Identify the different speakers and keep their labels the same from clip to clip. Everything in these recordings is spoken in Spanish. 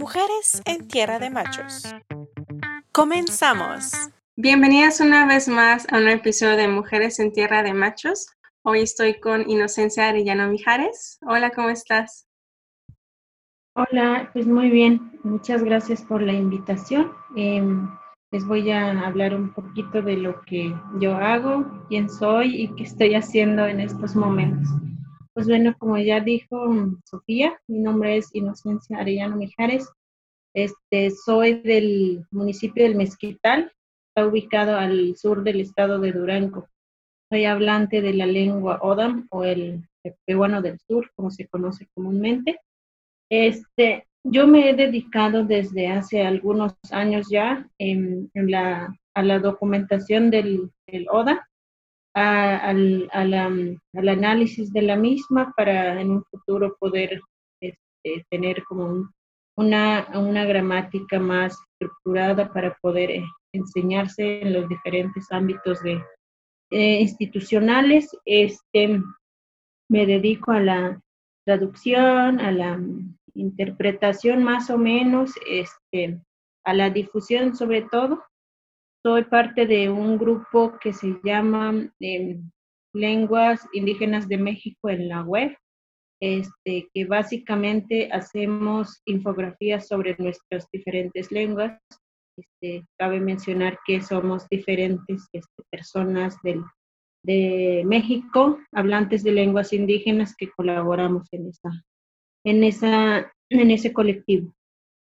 Speaker 1: Mujeres en Tierra de Machos. Comenzamos.
Speaker 2: Bienvenidas una vez más a un episodio de Mujeres en Tierra de Machos. Hoy estoy con Inocencia Arellano Mijares. Hola, ¿cómo estás?
Speaker 3: Hola, pues muy bien. Muchas gracias por la invitación. Em, les voy a hablar un poquito de lo que yo hago, quién soy y qué estoy haciendo en estos momentos. Pues bueno, como ya dijo Sofía, mi nombre es Inocencia Arellano Mijares. Este, soy del municipio del Mezquital, está ubicado al sur del estado de Durango. Soy hablante de la lengua Odam o el peruano del sur, como se conoce comúnmente. Este, yo me he dedicado desde hace algunos años ya en, la, a la documentación del, del ODA al, al, análisis de la misma para en un futuro poder este, tener como una, una gramática más estructurada para poder eh, enseñarse en los diferentes ámbitos de, eh, institucionales. Este, me dedico a la traducción, a la interpretación más o menos, este, a la difusión sobre todo soy parte de un grupo que se llama em, Lenguas Indígenas de México en la web, este, que básicamente hacemos infografías sobre nuestras diferentes lenguas. Este, cabe mencionar que somos diferentes este, personas del, de México, hablantes de lenguas indígenas que colaboramos en, esa, en, esa, en ese colectivo.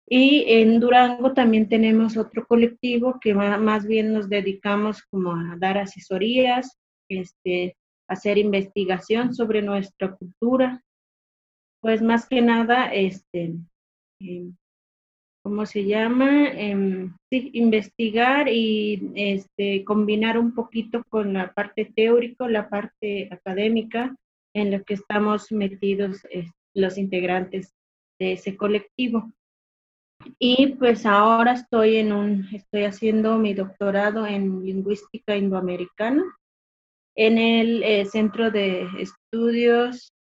Speaker 3: Y en Durango también tenemos otro colectivo que más bien nos dedicamos como a dar asesorías, este, hacer investigación sobre nuestra cultura, pues más que nada, este, em, ¿cómo se llama? Em, sí, investigar y este, combinar un poquito con la parte teórica, la parte académica en lo que estamos metidos los integrantes de ese colectivo. Y pues ahora estoy en un, estoy haciendo mi doctorado en lingüística indoamericana en el eh, Centro de Estudios,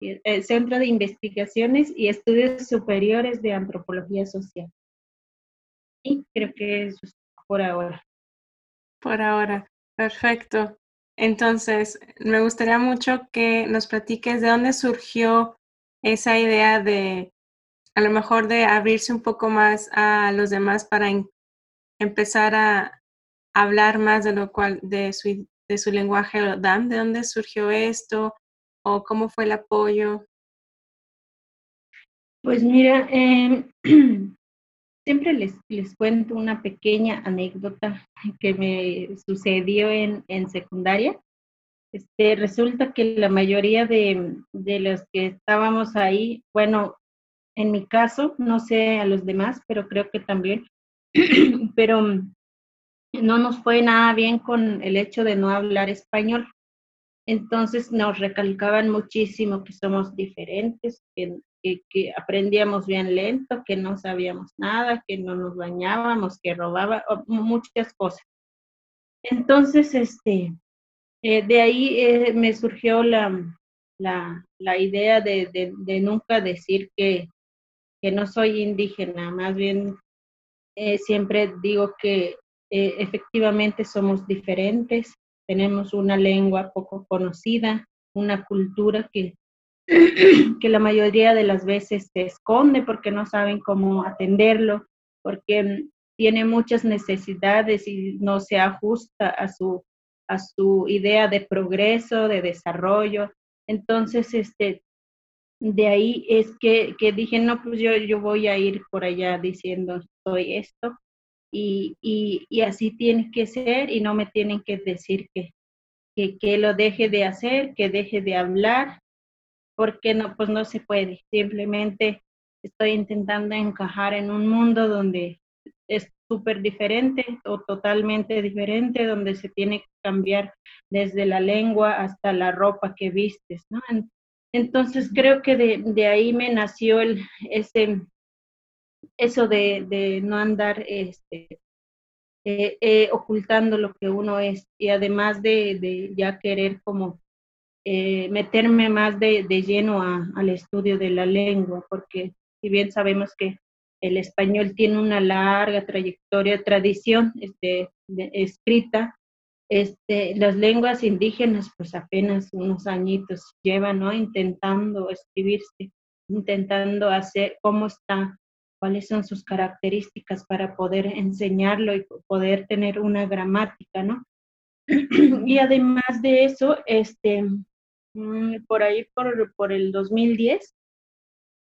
Speaker 3: el eh, Centro de Investigaciones y Estudios Superiores de Antropología Social. Y creo que es por ahora.
Speaker 2: Por ahora, perfecto. Entonces, me gustaría mucho que nos platiques de dónde surgió esa idea de a lo mejor de abrirse un poco más a los demás para empezar a hablar más de lo cual, de su, de su lenguaje ¿de dónde surgió esto? ¿O cómo fue el apoyo?
Speaker 3: Pues mira, em, siempre les, les cuento una pequeña anécdota que me sucedió en, en secundaria. Este, resulta que la mayoría de, de los que estábamos ahí, bueno, en mi caso, no sé a los demás, pero creo que también, pero no nos fue nada bien con el hecho de no hablar español. Entonces nos recalcaban muchísimo que somos diferentes, que, que, aprendíamos bien lento, que no sabíamos nada, que no nos bañábamos, que robaba, muchas cosas. Entonces, este, eh, de ahí eh, me surgió la, la, la idea de, de, de, nunca decir que, que no soy indígena, más bien eh, siempre digo que eh, efectivamente somos diferentes, tenemos una lengua poco conocida, una cultura que, que la mayoría de las veces se esconde porque no saben cómo atenderlo, porque tiene muchas necesidades y no se ajusta a su, a su idea de progreso, de desarrollo. Entonces, este, de ahí es que, que, dije, no, pues yo, yo voy a ir por allá diciendo, soy esto, y, y, y así tiene que ser, y no me tienen que decir que, que, que, lo deje de hacer, que deje de hablar, porque no, pues no se puede, simplemente estoy intentando encajar en un mundo donde es súper diferente o totalmente diferente, donde se tiene que cambiar desde la lengua hasta la ropa que vistes, ¿no? Entonces creo que de, de ahí me nació el, ese, eso de, de no andar este, eh, eh, ocultando lo que uno es y además de, de ya querer como eh, meterme más de, de lleno a, al estudio de la lengua, porque si bien sabemos que el español tiene una larga trayectoria, tradición este, escrita. Este, las lenguas indígenas, pues apenas unos añitos llevan, ¿no? Intentando escribirse, intentando hacer cómo está, cuáles son sus características para poder enseñarlo y poder tener una gramática, ¿no? y además de eso, este, mm, por ahí, por, por el 2010,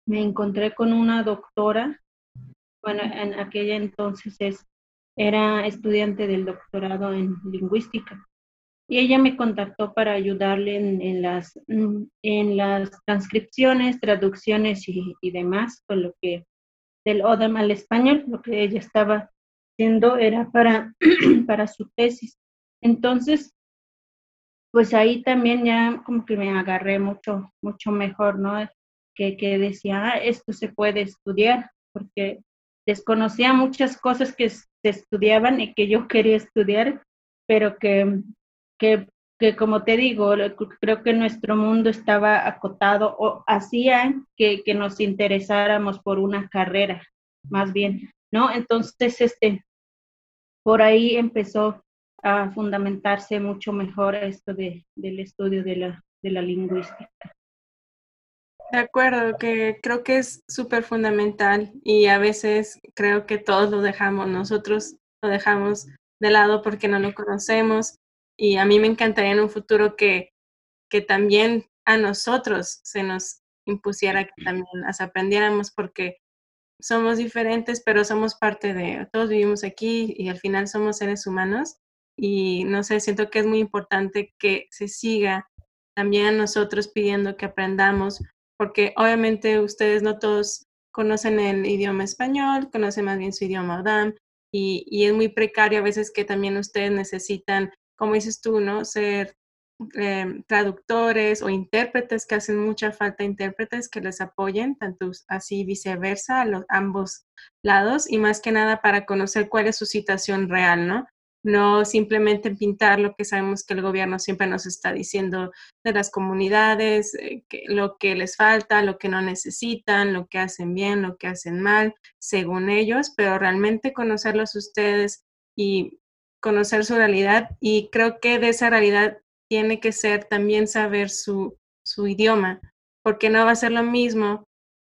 Speaker 3: me encontré con una doctora bueno, en aquella entonces es, era estudiante del doctorado en lingüística. Y ella me contactó para ayudarle en, las, mm, en las transcripciones, traducciones y, demás, con lo que del ODAM al español, lo que ella estaba haciendo era para, para su tesis. Entonces, pues ahí también ya como que me agarré mucho, mucho mejor, ¿no? Que, que decía, ah, esto se puede estudiar, porque desconocía muchas cosas que se estudiaban y que yo quería estudiar, pero que, que, que como te digo, creo que nuestro mundo estaba acotado o hacía que, que nos interesáramos por una carrera, más bien, ¿no? Entonces, este, por ahí empezó a fundamentarse mucho mejor esto de, del estudio de la, de la lingüística.
Speaker 2: De acuerdo, que creo que es súper fundamental y a veces creo que todos lo dejamos, nosotros lo dejamos de lado porque no lo conocemos y a mí me encantaría en un futuro que, que también a nosotros se nos impusiera que también las aprendiéramos porque somos diferentes, pero somos parte de, todos vivimos aquí y al final somos seres humanos y no sé, siento que es muy importante que se siga también a nosotros pidiendo que aprendamos porque obviamente ustedes no todos conocen el idioma español, conocen más bien su idioma ODAM y, es muy precario a veces que también ustedes necesitan, como dices tú, ¿no? Ser em, traductores o intérpretes que hacen mucha falta intérpretes que les apoyen, tanto así viceversa, a los, ambos lados, y más que nada para conocer cuál es su situación real, ¿no? No simplemente pintar lo que sabemos que el gobierno siempre nos está diciendo de las comunidades, eh, lo que les falta, lo que no necesitan, lo que hacen bien, lo que hacen mal, según ellos, pero realmente conocerlos ustedes y conocer su realidad. Y creo que de esa realidad tiene que ser también saber su, su idioma, porque no va a ser lo mismo.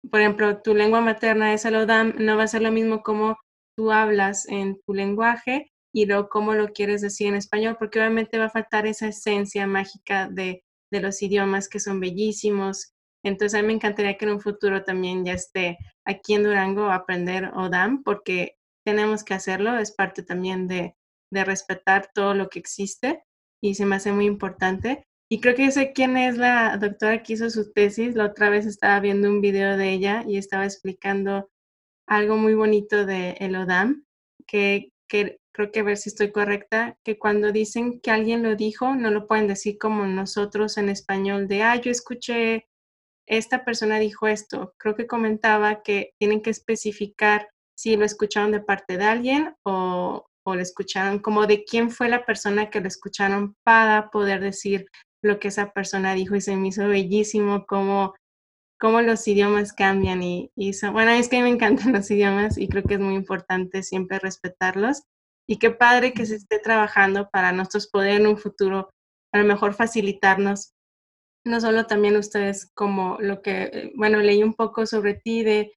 Speaker 2: Por ejemplo, tu lengua materna es el ODAM, no va a ser lo mismo como tú hablas en tu lenguaje y luego cómo lo quieres decir en español, porque obviamente va a faltar esa esencia mágica de, de los idiomas que son bellísimos. Entonces a mí me encantaría que en un futuro también ya esté aquí en Durango aprender ODAM, porque tenemos que hacerlo, es parte también de, de respetar todo lo que existe y se me hace muy importante. Y creo que sé quién es la doctora que hizo su tesis. La otra vez estaba viendo un video de ella y estaba explicando algo muy bonito de el ODAM, que, que creo que a ver si estoy correcta, que cuando dicen que alguien lo dijo, no lo pueden decir como nosotros en español de, ah, yo escuché, esta persona dijo esto. Creo que comentaba que tienen que especificar si lo escucharon de parte de alguien o, o lo escucharon, como de quién fue la persona que lo escucharon para poder decir lo que esa persona dijo y se me hizo bellísimo como cómo los idiomas cambian y, y bueno, es que me encantan los idiomas y creo que es muy importante siempre respetarlos y qué padre que se esté trabajando para nosotros poder en un futuro a lo mejor facilitarnos, no solo también ustedes como lo que, eh, bueno, leí un poco sobre ti de,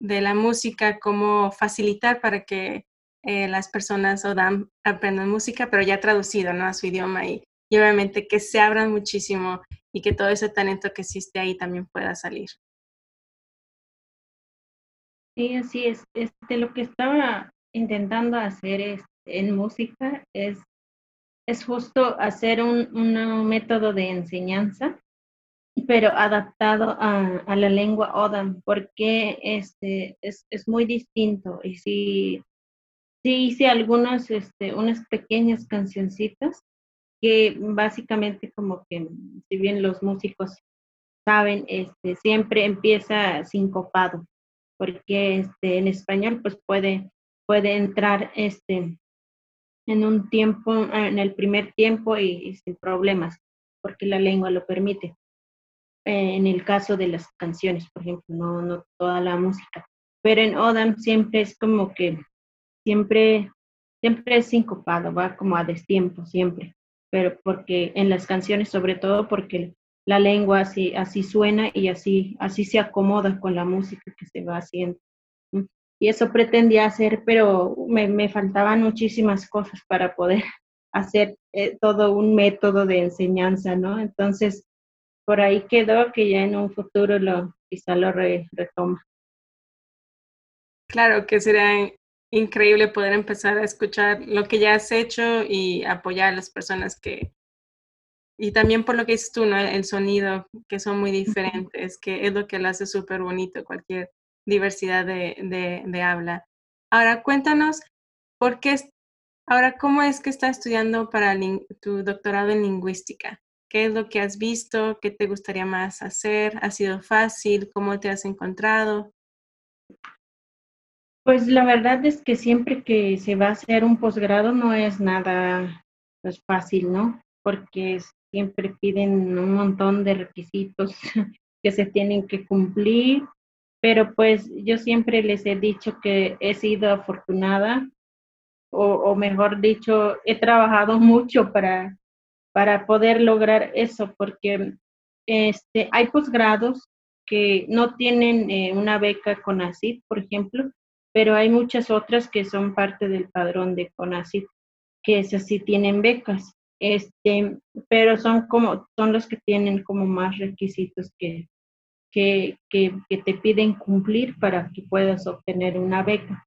Speaker 2: de la música, cómo facilitar para que eh, las personas o dan, aprendan música, pero ya traducido ¿no? a su idioma y, y obviamente que se abran muchísimo y que todo ese talento que existe ahí también pueda salir.
Speaker 3: Sí, así es. Este, lo que estaba intentando hacer es en música es, es justo hacer un, un método de enseñanza, pero adaptado a, a la lengua Odam, porque este, es, es muy distinto. Y si sí hice algunas, este, unas pequeñas cancioncitas que básicamente como que, si bien los músicos saben, este, siempre empieza sincopado, porque este, en español pues puede, puede entrar este, en un tiempo, en el primer tiempo y, sin problemas, porque la lengua lo permite. en el caso de las canciones, por ejemplo, no, no toda la música. pero en Odam siempre es como que siempre, siempre es sincopado, va como a destiempo siempre, pero porque en las canciones sobre todo porque la lengua así, así suena y así, así se acomoda con la música que se va haciendo. Y eso pretendía hacer, pero me, me faltaban muchísimas cosas para poder hacer eh, todo un método de enseñanza, ¿no? Entonces, por ahí quedó que ya en un futuro lo quizá lo retoma.
Speaker 2: Claro que sería increíble poder empezar a escuchar lo que ya has hecho y apoyar a las personas que, y también por lo que dices tú, ¿no? El sonido, que son muy diferentes, que es lo que lo hace súper bonito, cualquier diversidad de, habla. Ahora, cuéntanos, ¿por qué, ahora, cómo es que estás estudiando para tu doctorado en lingüística? ¿Qué es lo que has visto? ¿Qué te gustaría más hacer? ¿Ha sido fácil? ¿Cómo te has encontrado?
Speaker 3: Pues la verdad es que siempre que se va a hacer un posgrado no es nada pues, fácil, ¿no? Porque siempre piden un montón de requisitos que se tienen que cumplir, pero pues yo siempre les he dicho que he sido afortunada, o, mejor dicho, he trabajado mucho para, para poder lograr eso, porque este, hay posgrados que no tienen eh, una beca con ACID, por ejemplo, pero hay muchas otras que son parte del padrón de CONACYT, que esas sí tienen becas este, pero son como, son los que tienen como más requisitos que, que, que, te piden cumplir para que puedas obtener una beca.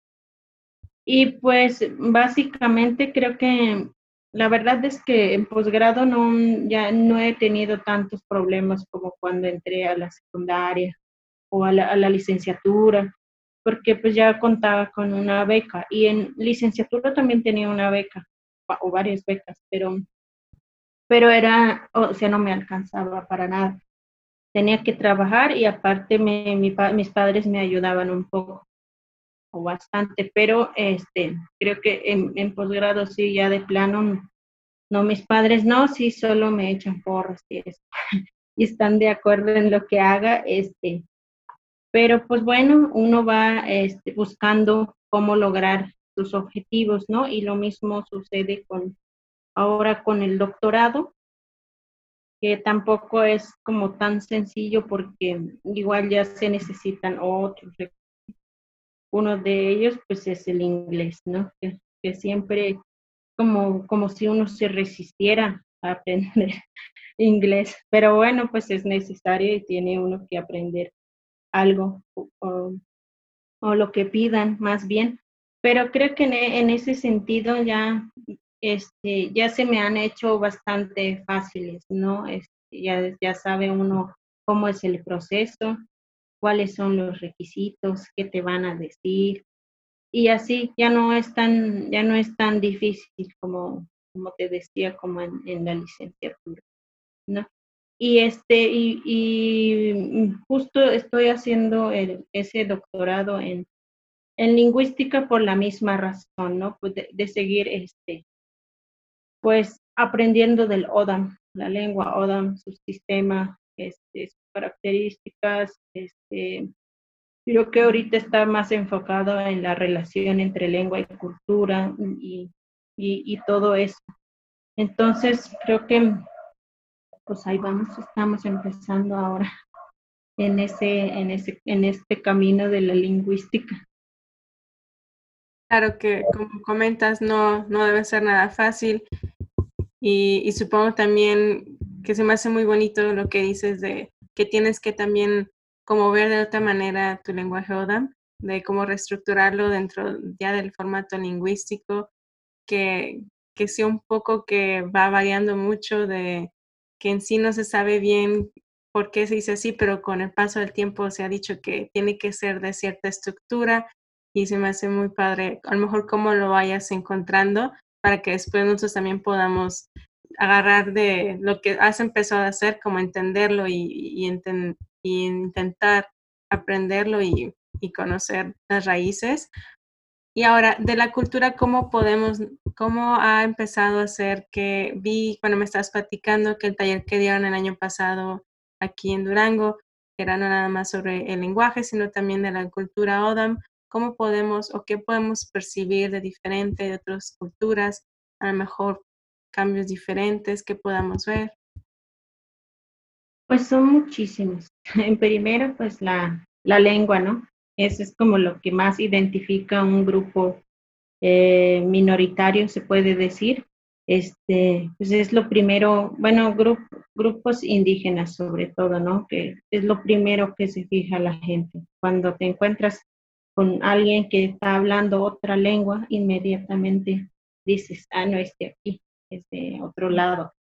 Speaker 3: Y pues básicamente creo que la verdad es que en posgrado no, ya no he tenido tantos problemas como cuando entré a la secundaria o a la, a la licenciatura, porque pues ya contaba con una beca y en licenciatura también tenía una beca o varias becas, pero pero era, o sea, no me alcanzaba para nada. Tenía que trabajar y aparte me, mis padres me ayudaban un poco o bastante, pero este, creo que en, posgrado sí, ya de plano, no, mis padres no, sí, solo me echan porras y, y están de acuerdo en lo que haga, este, pero pues bueno, uno va este, buscando cómo lograr sus objetivos, ¿no? Y lo mismo sucede con, ahora con el doctorado, que tampoco es como tan sencillo porque igual ya se necesitan otros. Uno de ellos pues es el inglés, ¿no? Que, siempre como, como si uno se resistiera a aprender inglés, pero bueno, pues es necesario y tiene uno que aprender algo o, o lo que pidan más bien. Pero creo que en ese sentido ya este, ya se me han hecho bastante fáciles, ¿no? Este, ya, ya sabe uno cómo es el proceso, cuáles son los requisitos, qué te van a decir. Y así ya no es tan, ya no es tan difícil como, como te decía, como en, en la licenciatura, ¿no? Y este, y, y justo estoy haciendo el, ese doctorado en, en lingüística por la misma razón, ¿no? Pues de, de seguir este, pues aprendiendo del ODAM, la lengua ODAM, su sistema, este, sus características. Este, creo que ahorita está más enfocado en la relación entre lengua y cultura y, y, y todo eso. Entonces, creo que pues ahí vamos, estamos empezando ahora en ese, en ese, en este camino de la lingüística.
Speaker 2: Claro que, como comentas, no, no debe ser nada fácil. Y, supongo también que se me hace muy bonito lo que dices de que tienes que también como ver de otra manera tu lenguaje ODAM, de cómo reestructurarlo dentro ya del formato lingüístico, que, que sea un poco que va variando mucho, de que en sí no se sabe bien por qué se dice así, pero con el paso del tiempo se ha dicho que tiene que ser de cierta estructura y se me hace muy padre, a lo mejor cómo lo vayas encontrando para que después nosotros también podamos agarrar de lo que has empezado a hacer, como entenderlo y, y, intentar aprenderlo y, y, conocer las raíces. Y ahora, de la cultura, ¿cómo podemos, cómo ha empezado a ser que vi cuando me estás platicando que el taller que dieron el año pasado aquí en Durango, era no nada más sobre el lenguaje, sino también de la cultura Odam, cómo podemos o qué podemos percibir de diferente de otras culturas, a lo mejor cambios diferentes que podamos ver.
Speaker 3: Pues son muchísimos. En primero, pues la, la lengua, ¿no? Eso es como lo que más identifica un grupo eh, minoritario, se puede decir. Este, pues es lo primero, bueno, grupos indígenas sobre todo, ¿no? Que es lo primero que se fija la gente. Cuando te encuentras con alguien que está hablando otra lengua, inmediatamente dices, ah, no es aquí, es de otro lado.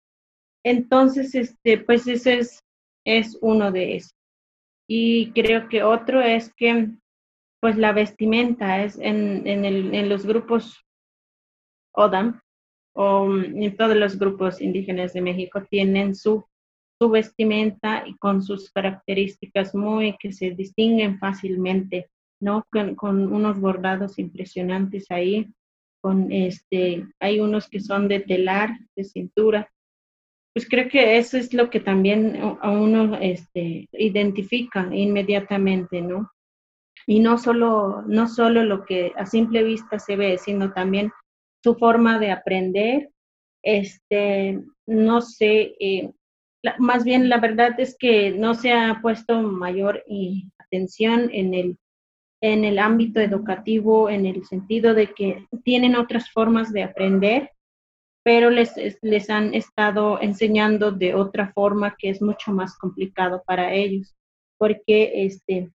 Speaker 3: Entonces, este, pues ese es, es uno de esos. Y creo que otro es que pues la vestimenta es en, en, el, en los grupos ODAM o mm, en todos los grupos indígenas de México tienen su, su vestimenta y con sus características muy que se distinguen fácilmente, ¿no? Con, con unos bordados impresionantes ahí, con este, hay unos que son de telar, de cintura, pues creo que eso es lo que también a uno este, identifica inmediatamente, ¿no? y no solo, no solo lo que a simple vista se ve, sino también su forma de aprender. Este, no sé, eh, más bien la verdad es que no se ha puesto mayor atención en el, en el ámbito educativo, en el sentido de que tienen otras formas de aprender, pero les, les han estado enseñando de otra forma que es mucho más complicado para ellos, porque este,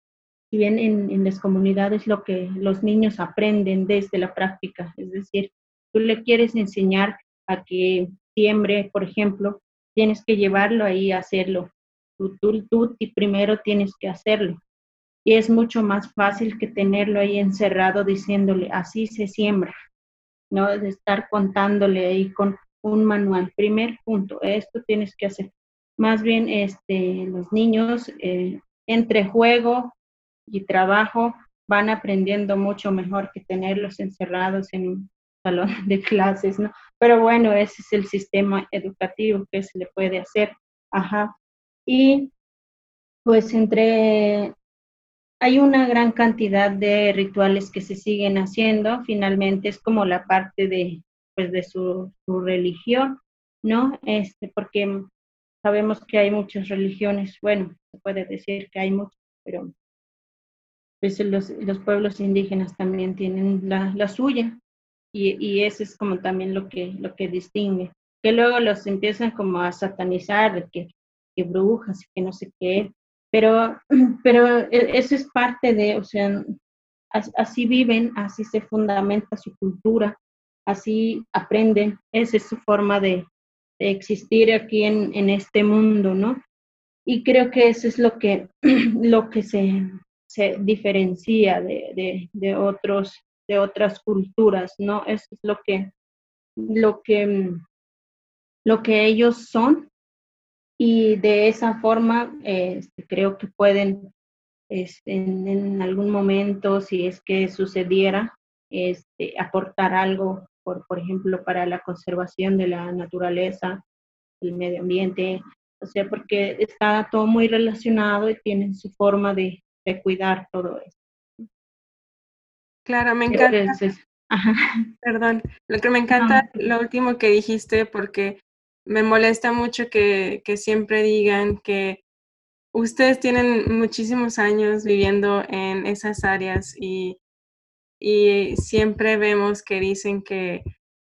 Speaker 3: si bien en, las comunidades lo que los niños aprenden desde la práctica, es decir, tú le quieres enseñar a que siembre, por ejemplo, tienes que llevarlo ahí a hacerlo. Tú, tú, tú primero tienes que hacerlo. Y es mucho más fácil que tenerlo ahí encerrado diciéndole, así se siembra, ¿no? De estar contándole ahí con un manual. Primer punto, esto tienes que hacer. Más bien, este, los niños, eh, entre juego, y trabajo van aprendiendo mucho mejor que tenerlos encerrados en un salón de clases, ¿no? Pero bueno, ese es el sistema educativo que se le puede hacer. Ajá. Y pues entre hay una gran cantidad de rituales que se siguen haciendo, finalmente es como la parte de pues de su, religión, ¿no? Este, porque sabemos que hay muchas religiones, bueno, se puede decir que hay muchas, pero pues los, los pueblos indígenas también tienen la, la suya y, y, eso es como también lo que, lo que distingue. Que luego los empiezan como a satanizar, que, que brujas, que no sé qué, pero, pero e, eso es parte de, o sea, así viven, así se fundamenta su cultura, así aprenden, esa es su forma de, de existir aquí en, en, este mundo, ¿no? Y creo que eso es lo que, lo que se, se diferencia de, de, otros, de otras culturas, ¿no? Eso es lo que, lo que, lo que ellos son y de esa forma este, creo que pueden este, en, algún momento, si es que sucediera, este, aportar algo, por, por ejemplo, para la conservación de la naturaleza, el medio ambiente, o sea, porque está todo muy relacionado y tienen su forma de, de cuidar todo eso.
Speaker 2: Claro, me encanta. Perdón, lo que me encanta, lo último que dijiste, porque me molesta mucho que, que siempre digan que ustedes tienen muchísimos años viviendo en esas áreas y, y siempre vemos que dicen que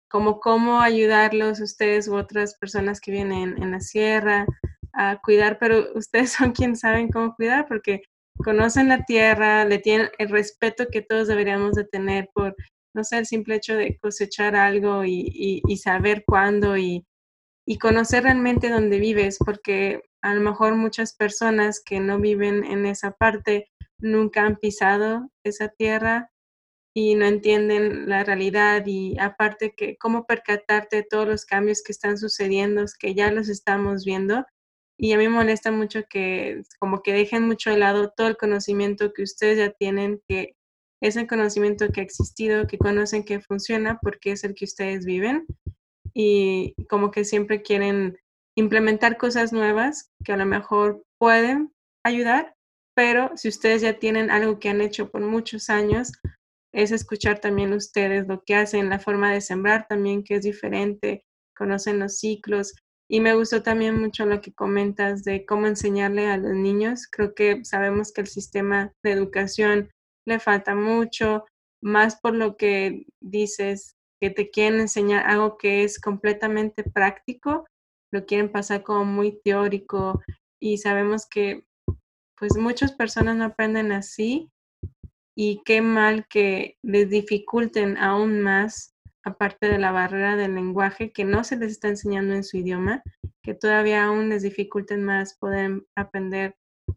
Speaker 2: como cómo ayudarlos ustedes u otras personas que vienen en la sierra a cuidar, pero ustedes son quienes saben cómo cuidar porque conocen la tierra, le tienen el respeto que todos deberíamos de tener por, no sé, el simple hecho de cosechar algo y, saber cuándo y, y conocer realmente dónde vives, porque a lo mejor muchas personas que no viven en esa parte nunca han pisado esa tierra y no entienden la realidad y aparte que cómo percatarte de todos los cambios que están sucediendo, que ya los estamos viendo. Y a mí me molesta mucho que como que dejen mucho de lado todo el conocimiento que ustedes ya tienen, que es el conocimiento que ha existido, que conocen que funciona porque es el que ustedes viven y como que siempre quieren implementar cosas nuevas que a lo mejor pueden ayudar, pero si ustedes ya tienen algo que han hecho por muchos años, es escuchar también ustedes lo que hacen, la forma de sembrar también que es diferente, conocen los ciclos. Y me gustó también mucho lo que comentas de cómo enseñarle a los niños. Creo que sabemos que el sistema de educación le falta mucho, más por lo que dices, que te quieren enseñar algo que es completamente práctico, lo quieren pasar como muy teórico y sabemos que pues muchas personas no aprenden así y qué mal que les dificulten aún más, aparte de la barrera del lenguaje que no se les está enseñando en su idioma, que todavía aún les dificulten más poder aprender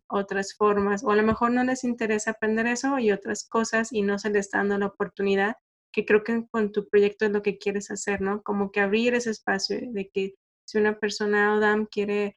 Speaker 2: otras formas, o a lo mejor no les interesa aprender eso y otras cosas y no se les está dando la oportunidad, que creo que con tu proyecto es lo que quieres hacer, ¿no? Como que abrir ese espacio de que si una persona ODAM quiere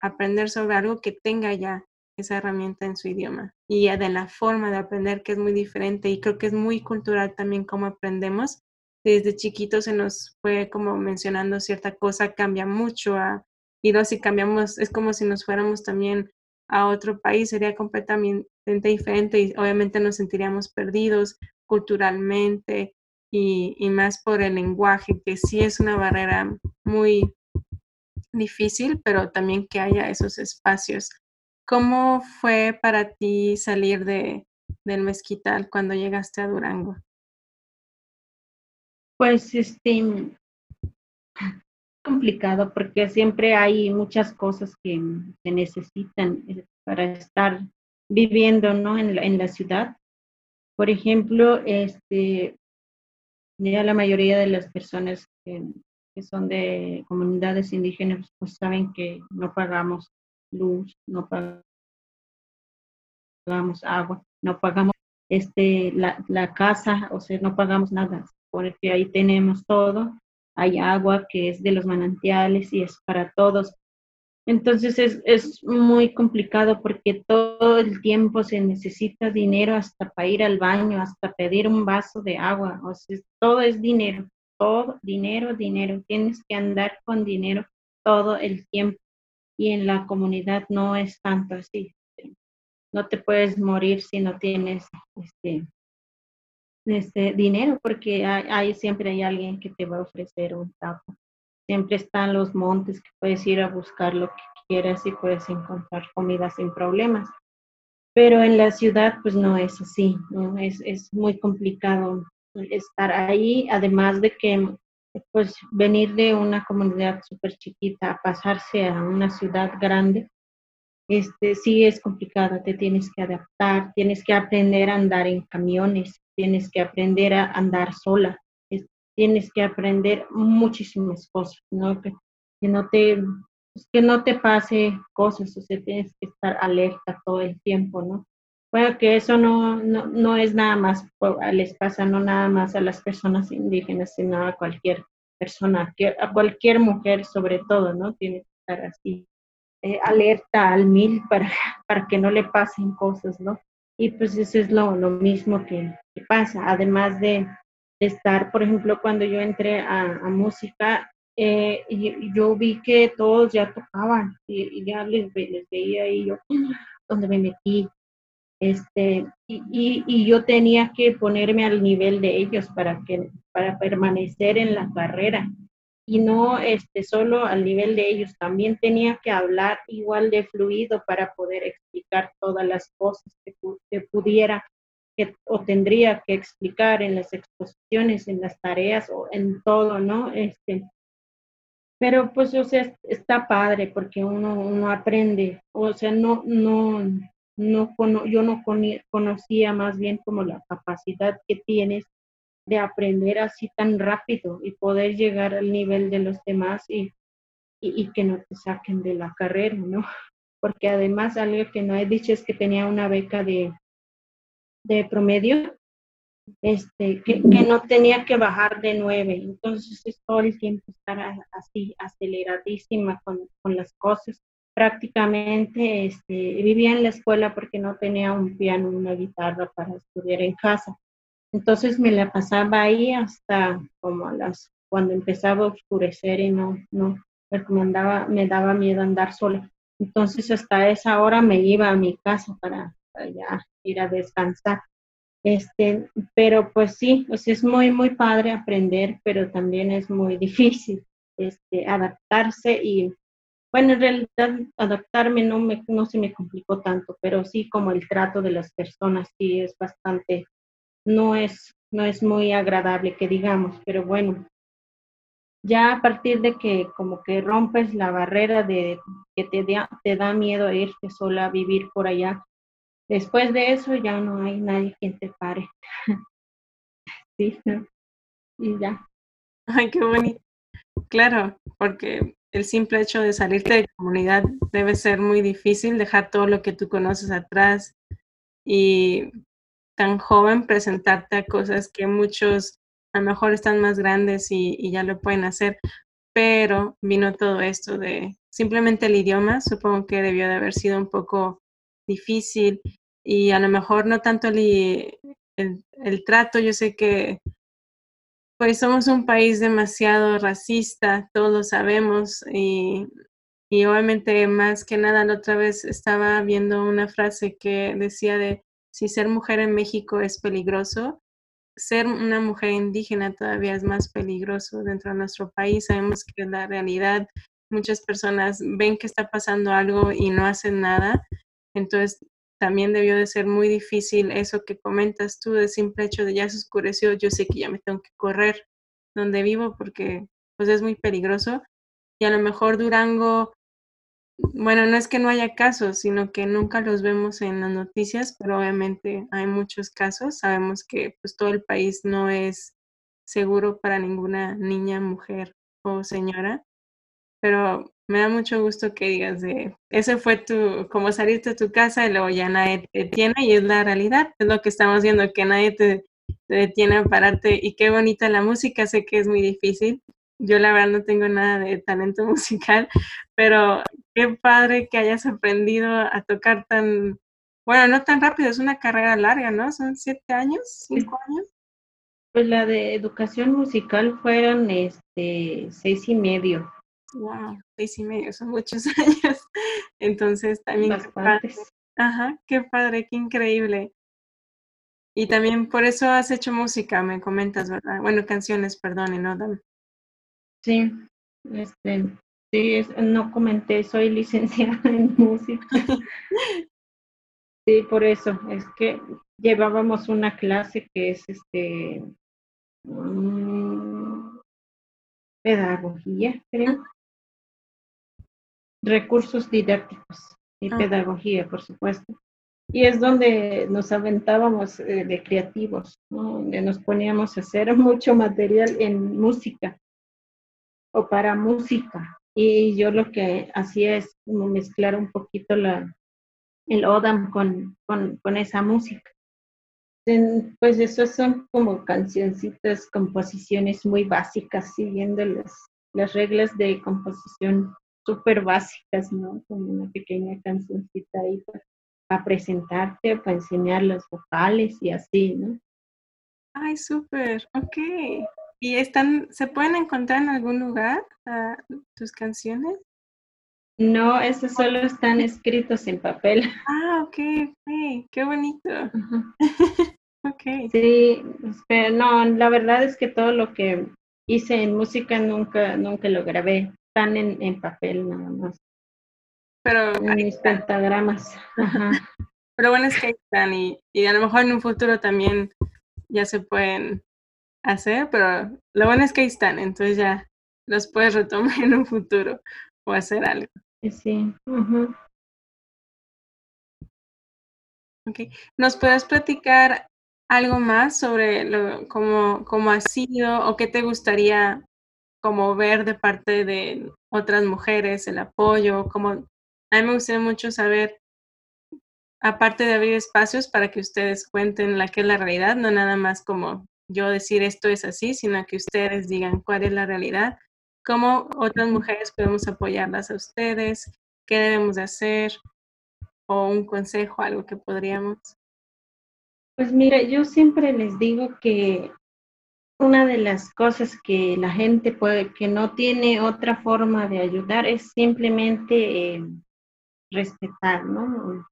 Speaker 2: aprender sobre algo, que tenga ya esa herramienta en su idioma y de la forma de aprender que es muy diferente y creo que es muy cultural también cómo aprendemos. Desde chiquitos se nos fue como mencionando cierta cosa, cambia mucho a, y no si cambiamos, es como si nos fuéramos también a otro país, sería completamente diferente y obviamente nos sentiríamos perdidos culturalmente y, más por el lenguaje, que sí es una barrera muy difícil, pero también que haya esos espacios ¿Cómo fue para ti salir de, del mezquital cuando llegaste a Durango?
Speaker 3: Pues este complicado porque siempre hay muchas cosas que se necesitan eh, para estar viviendo ¿no? en, la, en la ciudad. Por ejemplo, este, ya la mayoría de las personas que, son de comunidades indígenas pues saben que no pagamos luz, no pagamos agua, no pagamos este, la, la casa, o sea, no pagamos nada, porque ahí tenemos todo, hay agua que es de los manantiales y es para todos. Entonces es, es, muy complicado porque todo el tiempo se necesita dinero hasta para ir al baño, hasta pedir un vaso de agua. O sea, todo es dinero, todo dinero, dinero. Tienes que andar con dinero todo el tiempo y en la comunidad no es tanto así. No te puedes morir si no tienes este, este dinero, porque hay, siempre hay alguien que te va a ofrecer un tapo. Siempre están los montes que puedes ir a buscar lo que quieras y puedes encontrar comida sin problemas. Pero en la ciudad, pues no es así, ¿no? Es, es muy complicado estar ahí, además de que pues venir de una comunidad súper chiquita a pasarse a una ciudad grande, este sí es complicado, te tienes que adaptar, tienes que aprender a andar en camiones, tienes que aprender a andar sola, tienes que aprender muchísimas cosas, ¿no? Que, no te pues, que no te pase cosas, o sea, tienes que estar alerta todo el tiempo, ¿no? Bueno, que eso no, no, no es nada más, les pasa no nada más a las personas indígenas, sino a cualquier persona, a cualquier mujer sobre todo, ¿no? Tiene que estar así, eh, alerta al mil para, para que no le pasen cosas, ¿no? Y pues eso es lo, lo mismo que, pasa, además de, estar, por ejemplo, cuando yo entré a, música, eh, y, yo vi que todos ya tocaban y, ya les, veía y yo, donde me metí, este, y, y, yo tenía que ponerme al nivel de ellos para, que, para permanecer en la carrera y no este, solo al nivel de ellos, también tenía que hablar igual de fluido para poder explicar todas las cosas que, que pudiera o tendría que explicar en las exposiciones, en las tareas o en todo, ¿no? Este, pero pues, o sea, está padre porque uno, uno aprende, o sea, no, no, no yo no conocía más bien como la capacidad que tienes de aprender así tan rápido y poder llegar al nivel de los demás y, y, que no te saquen de la carrera, ¿no? Porque además algo que no he dicho es que tenía una beca de, de promedio, este, que, no tenía que bajar de nueve, entonces es todo el tiempo estar así aceleradísima con, con las cosas prácticamente este, vivía en la escuela porque no tenía un piano, una guitarra para estudiar en casa. Entonces me la pasaba ahí hasta como a las, cuando empezaba a oscurecer y no, no, me daba miedo andar sola. Entonces hasta esa hora me iba a mi casa para, ya ir a descansar. Este, pero pues sí, pues es muy, muy padre aprender, pero también es muy difícil este, adaptarse y bueno, en realidad adaptarme no, me, no se me complicó tanto, pero sí como el trato de las personas sí es bastante, no es, no es muy agradable que digamos, pero bueno, ya a partir de que como que rompes la barrera de que te da, te da miedo irte sola a vivir por allá, después de eso ya no hay nadie quien te pare. sí, y ya.
Speaker 2: Ay, qué bonito. Claro, porque el simple hecho de salirte de comunidad debe ser muy difícil, dejar todo lo que tú conoces atrás y tan joven presentarte a cosas que muchos a lo mejor están más grandes y, ya lo pueden hacer, pero vino todo esto de simplemente el idioma, supongo que debió de haber sido un poco difícil y a lo mejor no tanto el, el, trato, yo sé que pues somos un país demasiado racista, todos lo sabemos y, y obviamente más que nada la otra vez estaba viendo una frase que decía de si ser mujer en México es peligroso, ser una mujer indígena todavía es más peligroso dentro de nuestro país. Sabemos que es la realidad. Muchas personas ven que está pasando algo y no hacen nada. Entonces, también debió de ser muy difícil eso que comentas tú, de simple hecho de ya se oscureció, yo sé que ya me tengo que correr donde vivo porque pues es muy peligroso. Y a lo mejor Durango bueno, no es que no haya casos, sino que nunca los vemos en las noticias, pero obviamente hay muchos casos. Sabemos que pues todo el país no es seguro para ninguna niña, mujer o señora, pero me da mucho gusto que digas de, ese fue tu, como salirte de tu casa y luego ya nadie te detiene y es la realidad, es lo que estamos viendo, que nadie te, te detiene a pararte y qué bonita la música, sé que es muy difícil, yo la verdad no tengo nada de talento musical, pero qué padre que hayas aprendido a tocar tan, bueno, no tan rápido, es una carrera larga, ¿no? Son siete años, cinco años.
Speaker 3: Pues la de educación musical fueron este seis y medio.
Speaker 2: Wow, seis y medio, son muchos años. Entonces también. Ajá, qué padre, qué increíble. Y también por eso has hecho música, me comentas, ¿verdad? Bueno, canciones, perdón, ¿no?
Speaker 3: Sí, este, sí, no comenté, soy licenciada en música. Sí, por eso, es que llevábamos una clase que es este mm, pedagogía, creo. Recursos didácticos y ah. pedagogía, por supuesto. Y es donde nos aventábamos eh, de creativos, donde nos poníamos a hacer mucho material en música o para música. Y yo lo que hacía es como mezclar un poquito la, el Odam con, con, con esa música. Pues eso son como cancioncitas, composiciones muy básicas, siguiendo las, las reglas de composición súper básicas, ¿no? Como una pequeña cancioncita ahí para, para presentarte, para enseñar los vocales y así, ¿no?
Speaker 2: Ay, súper, ok. ¿Y están, se pueden encontrar en algún lugar uh, tus canciones?
Speaker 3: No, esos solo están escritos en papel.
Speaker 2: Ah, ok, ok, qué bonito.
Speaker 3: ok. Sí, pero no, la verdad es que todo lo que hice en música nunca, nunca lo grabé. Están en, en papel nada más.
Speaker 2: Pero
Speaker 3: en mis pentagramas. Ajá.
Speaker 2: Pero bueno, es que ahí están y, y a lo mejor en un futuro también ya se pueden hacer, pero lo bueno es que ahí están, entonces ya los puedes retomar en un futuro o hacer algo.
Speaker 3: Sí.
Speaker 2: okay. ¿Nos puedes platicar algo más sobre lo, cómo, cómo ha sido o qué te gustaría como ver de parte de otras mujeres, el apoyo, como a mí me gustaría mucho saber, aparte de abrir espacios para que ustedes cuenten la que es la realidad, no nada más como yo decir esto es así, sino que ustedes digan cuál es la realidad, cómo otras mujeres podemos apoyarlas a ustedes, qué debemos de hacer o un consejo, algo que podríamos.
Speaker 3: Pues mira, yo siempre les digo que una de las cosas que la gente puede, que no tiene otra forma de ayudar es simplemente eh, respetar, ¿no?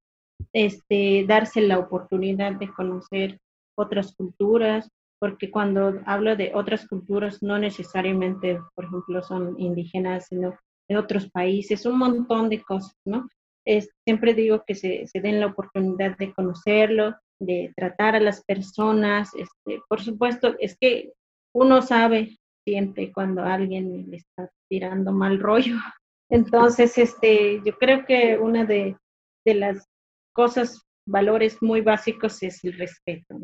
Speaker 3: este, darse la oportunidad de conocer otras culturas, porque cuando hablo de otras culturas, no necesariamente, por ejemplo, son indígenas, sino de otros países, un montón de cosas, ¿no? Es, siempre digo que se, se, den la oportunidad de conocerlo, de tratar a las personas. Este, por supuesto, es que uno sabe, siente cuando alguien le está tirando mal rollo. Entonces, este, yo creo que una de, de las cosas, valores muy básicos es el respeto.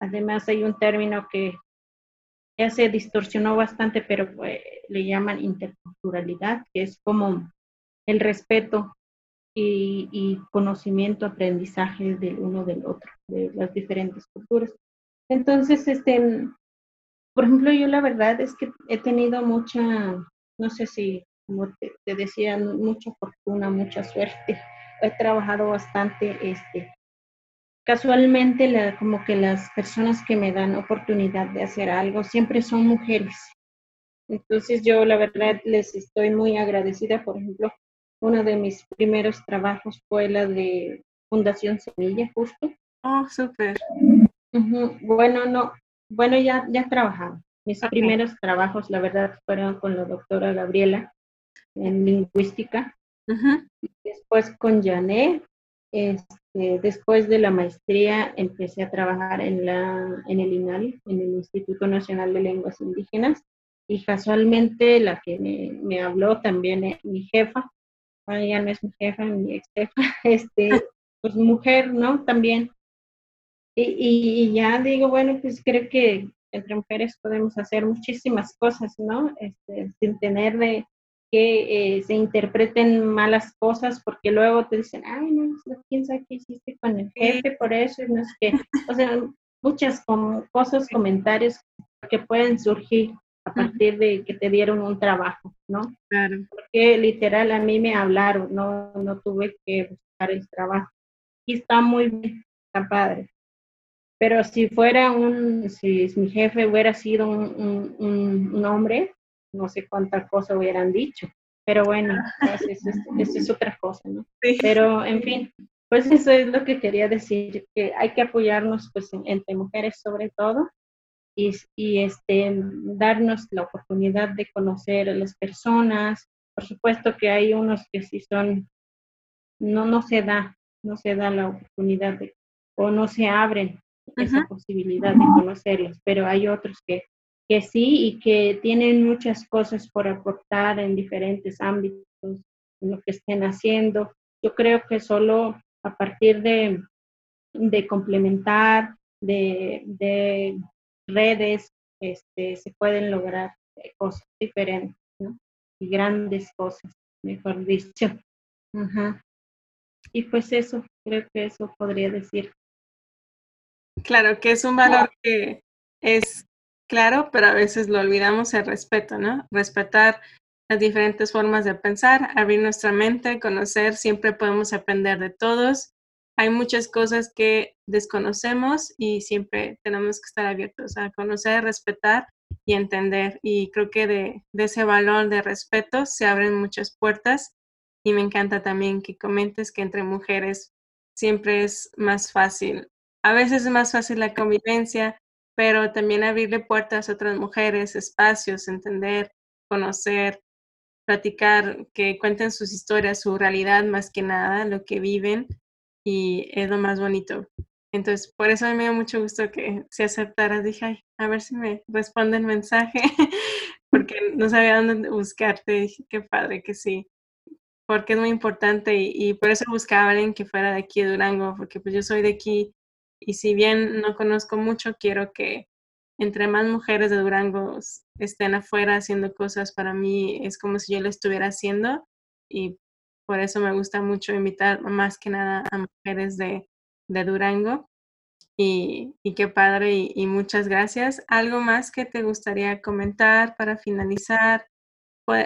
Speaker 3: Además, hay un término que ya se distorsionó bastante, pero pues, le llaman interculturalidad, que es como el respeto y, conocimiento, aprendizaje del uno del otro, de las diferentes culturas. Entonces, este, por ejemplo, yo la verdad es que he tenido mucha, no sé si, como te, te decía, mucha fortuna, mucha suerte. He trabajado bastante este, casualmente la, como que las personas que me dan oportunidad de hacer algo siempre son mujeres. Entonces yo la verdad les estoy muy agradecida. Por ejemplo, uno de mis primeros trabajos fue la de Fundación Semilla, justo.
Speaker 2: Oh, súper.
Speaker 3: Bueno, no, bueno, ya, ya he trabajado. Mis primeros trabajos, la verdad, fueron con la doctora Gabriela en lingüística. Después con Janet este, después de la maestría empecé a trabajar en, la, en el INAL, en el Instituto Nacional de Lenguas Indígenas, y casualmente la que me, habló también es mi jefa, ella no es mi jefa, mi ex jefa, este, pues mujer, ¿no? También. Y, y, ya digo, bueno, pues creo que entre mujeres podemos hacer muchísimas cosas, ¿no? Este, sin tener de, que eh, se interpreten malas cosas porque luego te dicen, ay, no, quién sabe qué hiciste con el jefe, por eso, no es que, o sea, muchas cosas, comentarios que pueden surgir a partir de que te dieron un trabajo, ¿no?
Speaker 2: Claro.
Speaker 3: Porque literal a mí me hablaron, no, no tuve que buscar el trabajo. Y está muy bien, está padre. Pero si fuera un, si mi jefe hubiera sido un, un, un hombre, no sé cuántas cosas hubieran dicho. Pero bueno, pues eso, es, otra cosa, ¿no? Pero en fin, pues eso es lo que quería decir, que hay que apoyarnos pues entre mujeres sobre todo y, y este, darnos la oportunidad de conocer a las personas. Por supuesto que hay unos que sí son, no, no se da, no se da la oportunidad de, o no se abren esa posibilidad de conocerlos, pero hay otros que que sí y que tienen muchas cosas por aportar en diferentes ámbitos, en lo que estén haciendo. Yo creo que solo a partir de, de complementar, de, de redes, este, se pueden lograr cosas diferentes, ¿no? Y grandes cosas, mejor dicho. Y pues eso, creo que eso podría decir.
Speaker 2: Claro, que es un valor que es claro, pero a veces lo olvidamos el respeto, ¿no? Respetar las diferentes formas de pensar, abrir nuestra mente, conocer, siempre podemos aprender de todos. Hay muchas cosas que desconocemos y siempre tenemos que estar abiertos a conocer, respetar y entender. Y creo que de, de ese valor de respeto se abren muchas puertas y me encanta también que comentes que entre mujeres siempre es más fácil. A veces es más fácil la convivencia, pero también abrirle puertas a otras mujeres, espacios, entender, conocer, platicar, que cuenten sus historias, su realidad más que nada, lo que viven y es lo más bonito. Entonces, por eso me dio mucho gusto que se aceptara. Dije, a ver si me responde el mensaje, porque no sabía dónde buscarte. Dije, qué padre que sí, porque es muy importante y, por eso buscaba alguien que fuera de aquí de Durango, porque pues yo soy de aquí y si bien no conozco mucho, quiero que entre más mujeres de Durango estén afuera haciendo cosas, para mí es como si yo lo estuviera haciendo y por eso me gusta mucho invitar más que nada a mujeres de, Durango. Y, qué padre y, muchas gracias. ¿Algo más que te gustaría comentar para finalizar?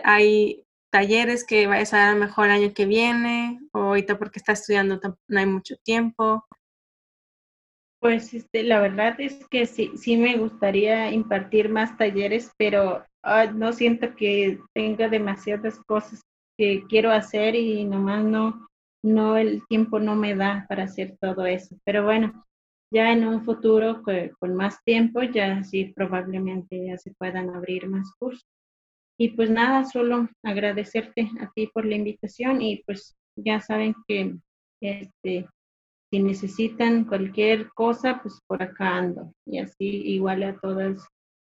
Speaker 2: ¿Hay talleres que vayas a dar mejor el año que viene? ¿O ahorita porque estás estudiando no hay mucho tiempo?
Speaker 3: Pues este, la verdad es que sí, sí me gustaría impartir más talleres, pero no siento que tenga demasiadas cosas que quiero hacer y nomás no, no el tiempo no me da para hacer todo eso. Pero bueno, ya en un futuro con más tiempo, ya sí probablemente ya se puedan abrir más cursos. Y pues nada, solo agradecerte a ti por la invitación y pues ya saben que este, si necesitan cualquier cosa, pues por acá ando. Y así igual a todas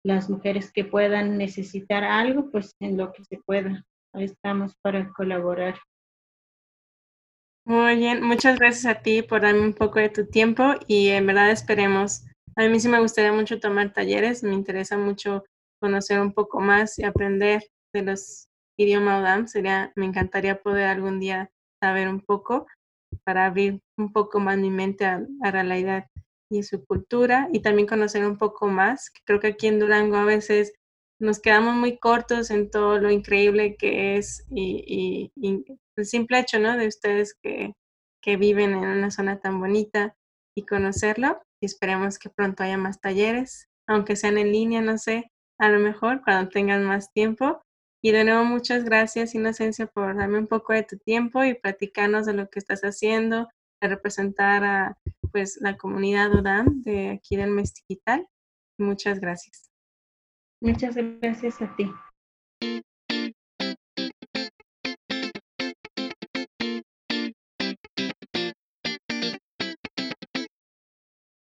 Speaker 3: las mujeres que puedan necesitar algo, pues en lo que se pueda. Ahí estamos para colaborar.
Speaker 2: Muy bien, muchas gracias a ti por darme un poco de tu tiempo y en verdad esperemos. A mí sí me gustaría mucho tomar talleres, me interesa mucho conocer un poco más y aprender de los idiomas UDAM. Sería, me encantaría poder algún día saber un poco para abrir un poco más mi mente a, la realidad y su cultura y también conocer un poco más. Creo que aquí en Durango a veces nos quedamos muy cortos en todo lo increíble que es y, el simple hecho ¿no? de ustedes que, que viven en una zona tan bonita y conocerlo. Y esperemos que pronto haya más talleres, aunque sean en línea, no sé, a lo mejor cuando tengan más tiempo. Y de nuevo, muchas gracias, Inocencia, por darme un poco de tu tiempo y platicarnos de lo que estás haciendo, de representar a pues, la comunidad UDAM de aquí del Mestiquital. Muchas gracias.
Speaker 3: Muchas gracias a ti.